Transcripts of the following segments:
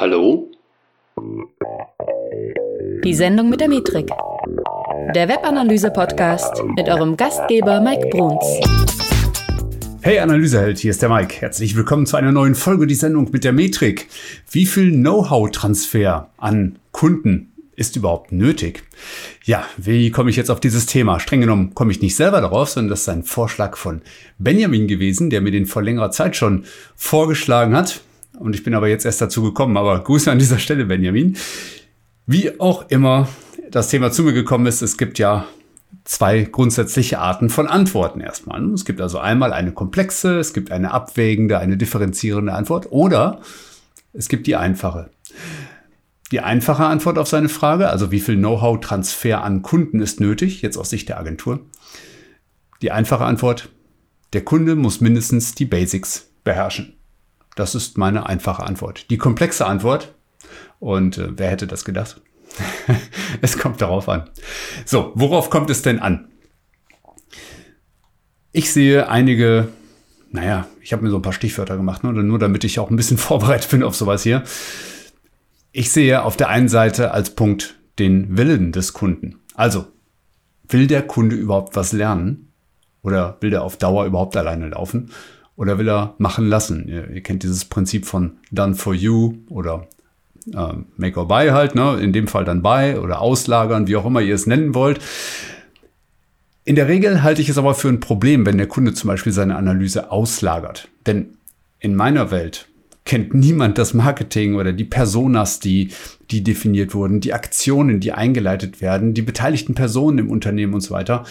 Hallo? Die Sendung mit der Metrik. Der Webanalyse-Podcast mit eurem Gastgeber Mike Bruns. Hey Analyseheld, hier ist der Mike. Herzlich willkommen zu einer neuen Folge, die Sendung mit der Metrik. Wie viel Know-how-Transfer an Kunden ist überhaupt nötig? Ja, wie komme ich jetzt auf dieses Thema? Streng genommen komme ich nicht selber darauf, sondern das ist ein Vorschlag von Benjamin gewesen, der mir den vor längerer Zeit schon vorgeschlagen hat. Und ich bin aber jetzt erst dazu gekommen. Aber Grüße an dieser Stelle, Benjamin. Wie auch immer das Thema zu mir gekommen ist, es gibt ja zwei grundsätzliche Arten von Antworten erstmal. Es gibt also einmal eine komplexe, es gibt eine abwägende, eine differenzierende Antwort oder es gibt die einfache. Die einfache Antwort auf seine Frage, also wie viel Know-how-Transfer an Kunden ist nötig, jetzt aus Sicht der Agentur. Die einfache Antwort, der Kunde muss mindestens die Basics beherrschen. Das ist meine einfache Antwort. Die komplexe Antwort, und äh, wer hätte das gedacht? es kommt darauf an. So, worauf kommt es denn an? Ich sehe einige, naja, ich habe mir so ein paar Stichwörter gemacht, ne, nur damit ich auch ein bisschen vorbereitet bin auf sowas hier. Ich sehe auf der einen Seite als Punkt den Willen des Kunden. Also, will der Kunde überhaupt was lernen? Oder will der auf Dauer überhaupt alleine laufen? Oder will er machen lassen? Ihr, ihr kennt dieses Prinzip von Done for You oder äh, Make or Buy halt, ne? in dem Fall dann Buy oder Auslagern, wie auch immer ihr es nennen wollt. In der Regel halte ich es aber für ein Problem, wenn der Kunde zum Beispiel seine Analyse auslagert. Denn in meiner Welt kennt niemand das Marketing oder die Personas, die, die definiert wurden, die Aktionen, die eingeleitet werden, die beteiligten Personen im Unternehmen und so weiter.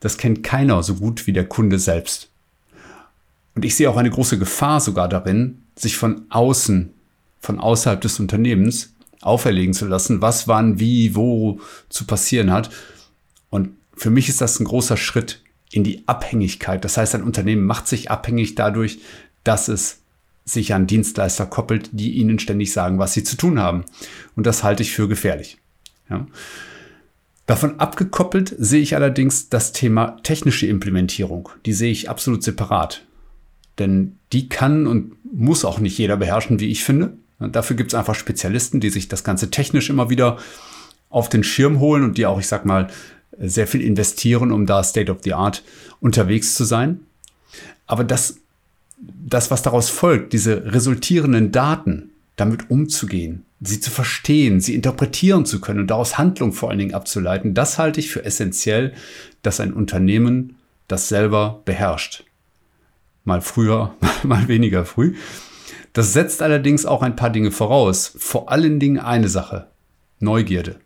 Das kennt keiner so gut wie der Kunde selbst. Und ich sehe auch eine große Gefahr sogar darin, sich von außen von außerhalb des Unternehmens auferlegen zu lassen, was wann, wie, wo zu passieren hat. Und für mich ist das ein großer Schritt in die Abhängigkeit. Das heißt, ein Unternehmen macht sich abhängig dadurch, dass es sich an Dienstleister koppelt, die ihnen ständig sagen, was sie zu tun haben. Und das halte ich für gefährlich. Ja. Davon abgekoppelt sehe ich allerdings das Thema technische Implementierung. Die sehe ich absolut separat. Denn die kann und muss auch nicht jeder beherrschen, wie ich finde. Dafür gibt es einfach Spezialisten, die sich das Ganze technisch immer wieder auf den Schirm holen und die auch, ich sag mal, sehr viel investieren, um da State of the Art unterwegs zu sein. Aber das, das, was daraus folgt, diese resultierenden Daten, damit umzugehen, sie zu verstehen, sie interpretieren zu können und daraus Handlung vor allen Dingen abzuleiten, das halte ich für essentiell, dass ein Unternehmen das selber beherrscht. Mal früher, mal weniger früh. Das setzt allerdings auch ein paar Dinge voraus. Vor allen Dingen eine Sache. Neugierde.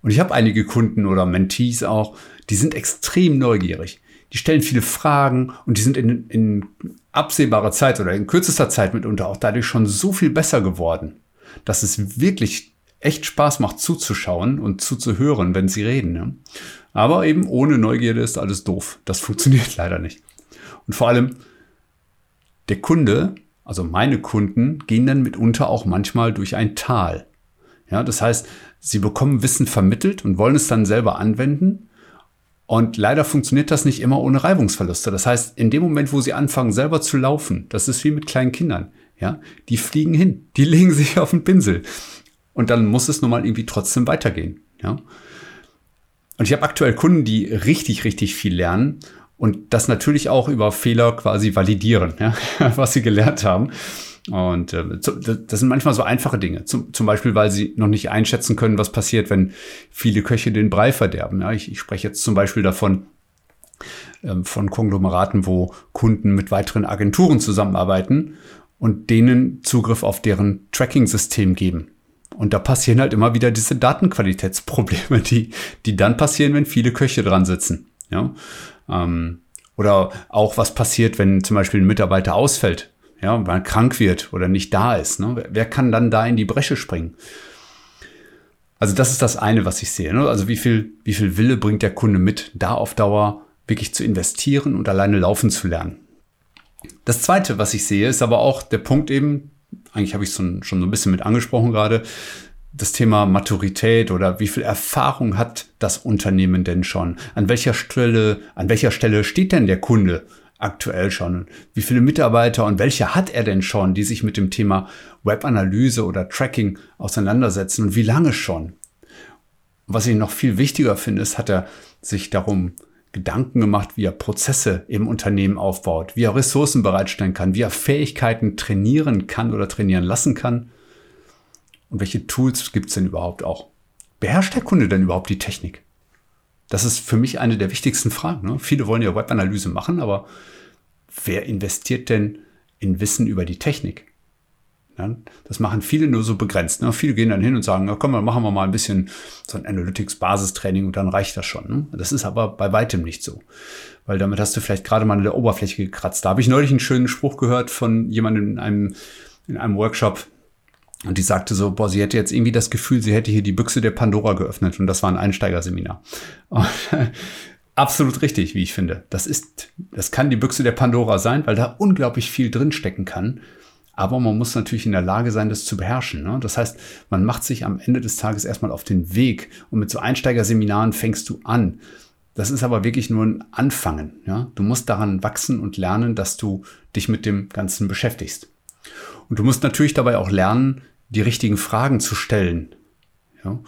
Und ich habe einige Kunden oder Mentees auch, die sind extrem neugierig. Die stellen viele Fragen und die sind in, in absehbarer Zeit oder in kürzester Zeit mitunter auch dadurch schon so viel besser geworden, dass es wirklich echt Spaß macht zuzuschauen und zuzuhören, wenn sie reden. Ne? Aber eben ohne Neugierde ist alles doof. Das funktioniert leider nicht. Und vor allem, der Kunde also meine Kunden, gehen dann mitunter auch manchmal durch ein Tal. Ja, das heißt, sie bekommen Wissen vermittelt und wollen es dann selber anwenden. Und leider funktioniert das nicht immer ohne Reibungsverluste. Das heißt, in dem Moment, wo sie anfangen, selber zu laufen, das ist wie mit kleinen Kindern. Ja, die fliegen hin, die legen sich auf den Pinsel. Und dann muss es nun mal irgendwie trotzdem weitergehen. Ja. Und ich habe aktuell Kunden, die richtig, richtig viel lernen und das natürlich auch über Fehler quasi validieren, ja, was sie gelernt haben. Und äh, das sind manchmal so einfache Dinge. Zum, zum Beispiel, weil sie noch nicht einschätzen können, was passiert, wenn viele Köche den Brei verderben. Ja, ich, ich spreche jetzt zum Beispiel davon, ähm, von Konglomeraten, wo Kunden mit weiteren Agenturen zusammenarbeiten und denen Zugriff auf deren Tracking-System geben. Und da passieren halt immer wieder diese Datenqualitätsprobleme, die, die dann passieren, wenn viele Köche dran sitzen. Ja, ähm, oder auch was passiert, wenn zum Beispiel ein Mitarbeiter ausfällt, ja, weil er krank wird oder nicht da ist. Ne? Wer kann dann da in die Bresche springen? Also das ist das eine, was ich sehe. Ne? Also wie viel, wie viel Wille bringt der Kunde mit, da auf Dauer wirklich zu investieren und alleine laufen zu lernen. Das zweite, was ich sehe, ist aber auch der Punkt eben, eigentlich habe ich es schon, schon so ein bisschen mit angesprochen gerade, das Thema Maturität oder wie viel Erfahrung hat das Unternehmen denn schon? An welcher Stelle, an welcher Stelle steht denn der Kunde aktuell schon? Wie viele Mitarbeiter und welche hat er denn schon, die sich mit dem Thema Webanalyse oder Tracking auseinandersetzen und wie lange schon? Was ich noch viel wichtiger finde, ist, hat er sich darum Gedanken gemacht, wie er Prozesse im Unternehmen aufbaut, wie er Ressourcen bereitstellen kann, wie er Fähigkeiten trainieren kann oder trainieren lassen kann. Und welche Tools gibt es denn überhaupt auch? Beherrscht der Kunde denn überhaupt die Technik? Das ist für mich eine der wichtigsten Fragen. Ne? Viele wollen ja Webanalyse machen, aber wer investiert denn in Wissen über die Technik? Ja, das machen viele nur so begrenzt. Ne? Viele gehen dann hin und sagen, ja, komm, dann machen wir mal ein bisschen so ein Analytics-Basistraining und dann reicht das schon. Ne? Das ist aber bei weitem nicht so. Weil damit hast du vielleicht gerade mal in der Oberfläche gekratzt. Da habe ich neulich einen schönen Spruch gehört von jemandem in einem, in einem Workshop, und die sagte so, boah, sie hätte jetzt irgendwie das Gefühl, sie hätte hier die Büchse der Pandora geöffnet und das war ein Einsteigerseminar. Und, absolut richtig, wie ich finde. Das ist, das kann die Büchse der Pandora sein, weil da unglaublich viel drinstecken kann. Aber man muss natürlich in der Lage sein, das zu beherrschen. Ne? Das heißt, man macht sich am Ende des Tages erstmal auf den Weg und mit so Einsteigerseminaren fängst du an. Das ist aber wirklich nur ein Anfangen. Ja? Du musst daran wachsen und lernen, dass du dich mit dem Ganzen beschäftigst. Und du musst natürlich dabei auch lernen, die richtigen Fragen zu stellen. Ja. Und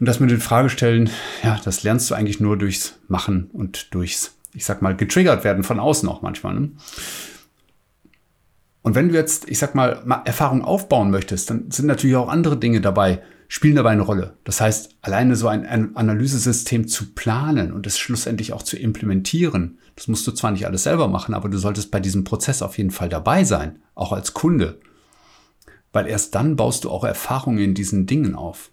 das mit den Fragestellen, ja, das lernst du eigentlich nur durchs Machen und durchs, ich sag mal, getriggert werden von außen auch manchmal. Ne? Und wenn du jetzt, ich sag mal, Erfahrung aufbauen möchtest, dann sind natürlich auch andere Dinge dabei, spielen dabei eine Rolle. Das heißt, alleine so ein, Analysesystem zu planen und es schlussendlich auch zu implementieren, das musst du zwar nicht alles selber machen, aber du solltest bei diesem Prozess auf jeden Fall dabei sein, auch als Kunde weil erst dann baust du auch Erfahrungen in diesen Dingen auf.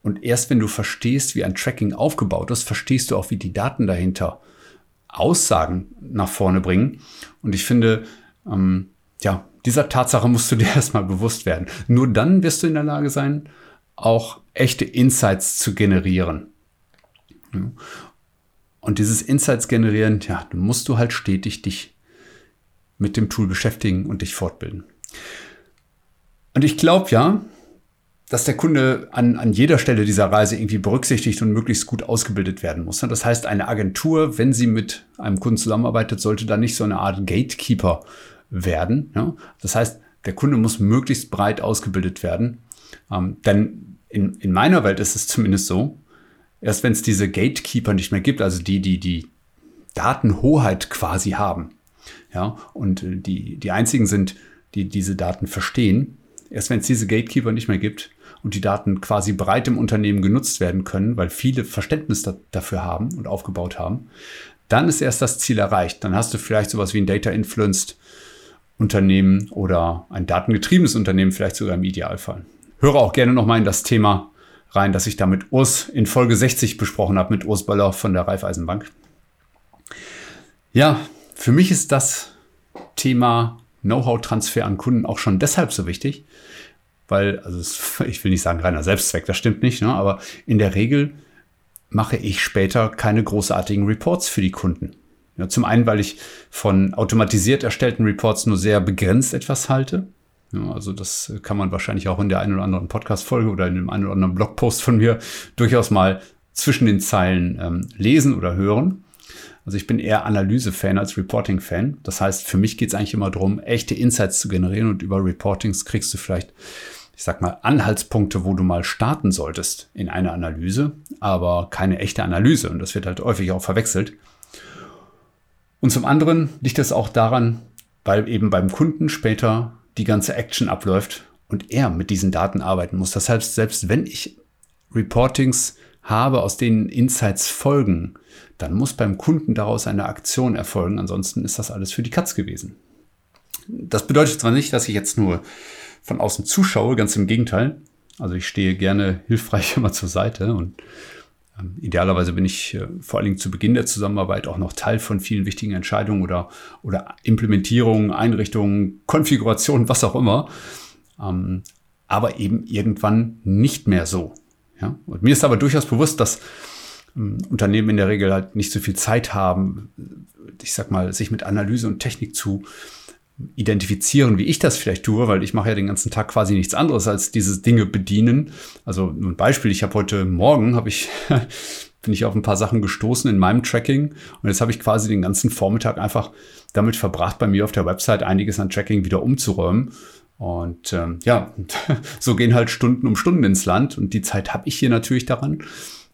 Und erst wenn du verstehst, wie ein Tracking aufgebaut ist, verstehst du auch, wie die Daten dahinter Aussagen nach vorne bringen. Und ich finde, ähm, ja, dieser Tatsache musst du dir erstmal bewusst werden. Nur dann wirst du in der Lage sein, auch echte Insights zu generieren. Und dieses Insights generieren, ja, dann musst du halt stetig dich mit dem Tool beschäftigen und dich fortbilden. Und ich glaube ja, dass der Kunde an, an jeder Stelle dieser Reise irgendwie berücksichtigt und möglichst gut ausgebildet werden muss. Das heißt, eine Agentur, wenn sie mit einem Kunden zusammenarbeitet, sollte da nicht so eine Art Gatekeeper werden. Das heißt, der Kunde muss möglichst breit ausgebildet werden. Ähm, denn in, in meiner Welt ist es zumindest so, erst wenn es diese Gatekeeper nicht mehr gibt, also die, die die Datenhoheit quasi haben, ja, und die, die einzigen sind, die diese Daten verstehen, Erst wenn es diese Gatekeeper nicht mehr gibt und die Daten quasi breit im Unternehmen genutzt werden können, weil viele Verständnis da, dafür haben und aufgebaut haben, dann ist erst das Ziel erreicht. Dann hast du vielleicht sowas wie ein Data-Influenced Unternehmen oder ein datengetriebenes Unternehmen, vielleicht sogar im Idealfall. Höre auch gerne nochmal in das Thema rein, das ich da mit Urs in Folge 60 besprochen habe, mit Urs Böller von der Raiffeisenbank. Ja, für mich ist das Thema Know-how-Transfer an Kunden auch schon deshalb so wichtig, weil, also es, ich will nicht sagen reiner Selbstzweck, das stimmt nicht, ne, aber in der Regel mache ich später keine großartigen Reports für die Kunden. Ja, zum einen, weil ich von automatisiert erstellten Reports nur sehr begrenzt etwas halte. Ja, also das kann man wahrscheinlich auch in der einen oder anderen Podcast-Folge oder in dem einen oder anderen Blogpost von mir durchaus mal zwischen den Zeilen ähm, lesen oder hören. Also ich bin eher Analyse-Fan als Reporting-Fan. Das heißt, für mich geht es eigentlich immer darum, echte Insights zu generieren und über Reportings kriegst du vielleicht, ich sag mal, Anhaltspunkte, wo du mal starten solltest in einer Analyse, aber keine echte Analyse. Und das wird halt häufig auch verwechselt. Und zum anderen liegt es auch daran, weil eben beim Kunden später die ganze Action abläuft und er mit diesen Daten arbeiten muss. Das heißt, selbst wenn ich Reportings habe, aus denen Insights folgen, dann muss beim Kunden daraus eine Aktion erfolgen. Ansonsten ist das alles für die Katz gewesen. Das bedeutet zwar nicht, dass ich jetzt nur von außen zuschaue, ganz im Gegenteil. Also ich stehe gerne hilfreich immer zur Seite und idealerweise bin ich äh, vor allen Dingen zu Beginn der Zusammenarbeit auch noch Teil von vielen wichtigen Entscheidungen oder, oder Implementierungen, Einrichtungen, Konfigurationen, was auch immer. Ähm, aber eben irgendwann nicht mehr so. Ja? Und mir ist aber durchaus bewusst, dass ähm, Unternehmen in der Regel halt nicht so viel Zeit haben, ich sag mal, sich mit Analyse und Technik zu identifizieren, wie ich das vielleicht tue, weil ich mache ja den ganzen Tag quasi nichts anderes als diese Dinge bedienen. Also ein Beispiel, ich habe heute Morgen habe ich bin ich auf ein paar Sachen gestoßen in meinem Tracking. Und jetzt habe ich quasi den ganzen Vormittag einfach damit verbracht, bei mir auf der Website einiges an Tracking wieder umzuräumen. Und ähm, ja, so gehen halt Stunden um Stunden ins Land. Und die Zeit habe ich hier natürlich daran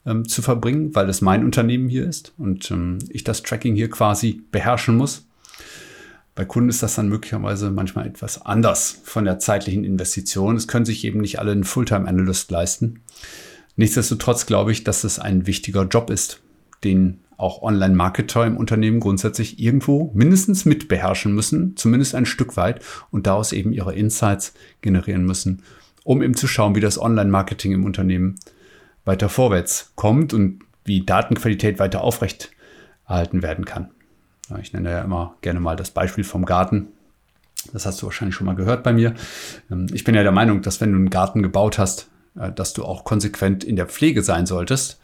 ähm, zu verbringen, weil das mein Unternehmen hier ist und ähm, ich das Tracking hier quasi beherrschen muss. Bei Kunden ist das dann möglicherweise manchmal etwas anders von der zeitlichen Investition. Es können sich eben nicht alle einen Fulltime-Analyst leisten. Nichtsdestotrotz glaube ich, dass es ein wichtiger Job ist, den auch Online-Marketer im Unternehmen grundsätzlich irgendwo mindestens mit beherrschen müssen, zumindest ein Stück weit und daraus eben ihre Insights generieren müssen, um eben zu schauen, wie das Online-Marketing im Unternehmen weiter vorwärts kommt und wie Datenqualität weiter aufrecht erhalten werden kann. Ich nenne ja immer gerne mal das Beispiel vom Garten. Das hast du wahrscheinlich schon mal gehört bei mir. Ähm, ich bin ja der Meinung, dass wenn du einen Garten gebaut hast, äh, dass du auch konsequent in der Pflege sein solltest.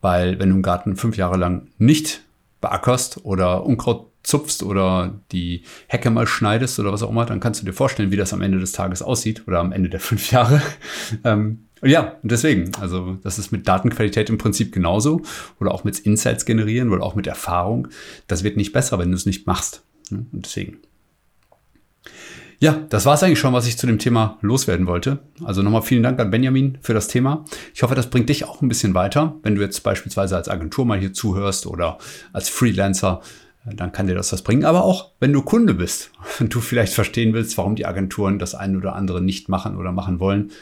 Weil wenn du einen Garten fünf Jahre lang nicht beackerst oder Unkraut zupfst oder die Hecke mal schneidest oder was auch immer, dann kannst du dir vorstellen, wie das am Ende des Tages aussieht oder am Ende der fünf Jahre. Ähm, ja, deswegen, also das ist mit Datenqualität im Prinzip genauso oder auch mit Insights generieren oder auch mit Erfahrung. Das wird nicht besser, wenn du es nicht machst. Und deswegen. Ja, das war es eigentlich schon, was ich zu dem Thema loswerden wollte. Also nochmal vielen Dank an Benjamin für das Thema. Ich hoffe, das bringt dich auch ein bisschen weiter. Wenn du jetzt beispielsweise als Agentur mal hier zuhörst oder als Freelancer, dann kann dir das was bringen. Aber auch wenn du Kunde bist und du vielleicht verstehen willst, warum die Agenturen das eine oder andere nicht machen oder machen wollen,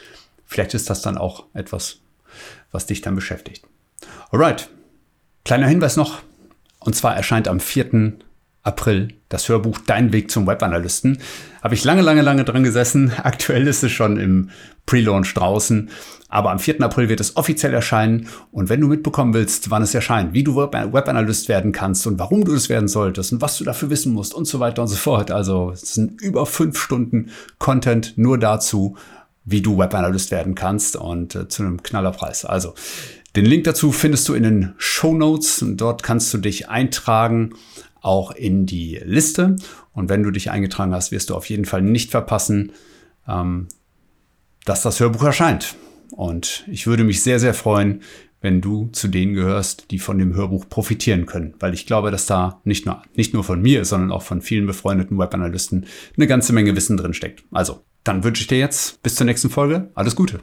Vielleicht ist das dann auch etwas, was dich dann beschäftigt. Alright. Kleiner Hinweis noch. Und zwar erscheint am 4. April das Hörbuch Dein Weg zum Webanalysten. Habe ich lange, lange, lange dran gesessen. Aktuell ist es schon im Pre-Launch draußen. Aber am 4. April wird es offiziell erscheinen. Und wenn du mitbekommen willst, wann es erscheint, wie du Webanalyst werden kannst und warum du es werden solltest und was du dafür wissen musst und so weiter und so fort. Also es sind über fünf Stunden Content nur dazu wie du Webanalyst werden kannst und äh, zu einem Knallerpreis. Also den Link dazu findest du in den Show Notes und dort kannst du dich eintragen, auch in die Liste. Und wenn du dich eingetragen hast, wirst du auf jeden Fall nicht verpassen, ähm, dass das Hörbuch erscheint. Und ich würde mich sehr, sehr freuen, wenn du zu denen gehörst, die von dem Hörbuch profitieren können. Weil ich glaube, dass da nicht nur, nicht nur von mir, sondern auch von vielen befreundeten Webanalysten eine ganze Menge Wissen drin steckt. Also dann wünsche ich dir jetzt bis zur nächsten Folge alles Gute.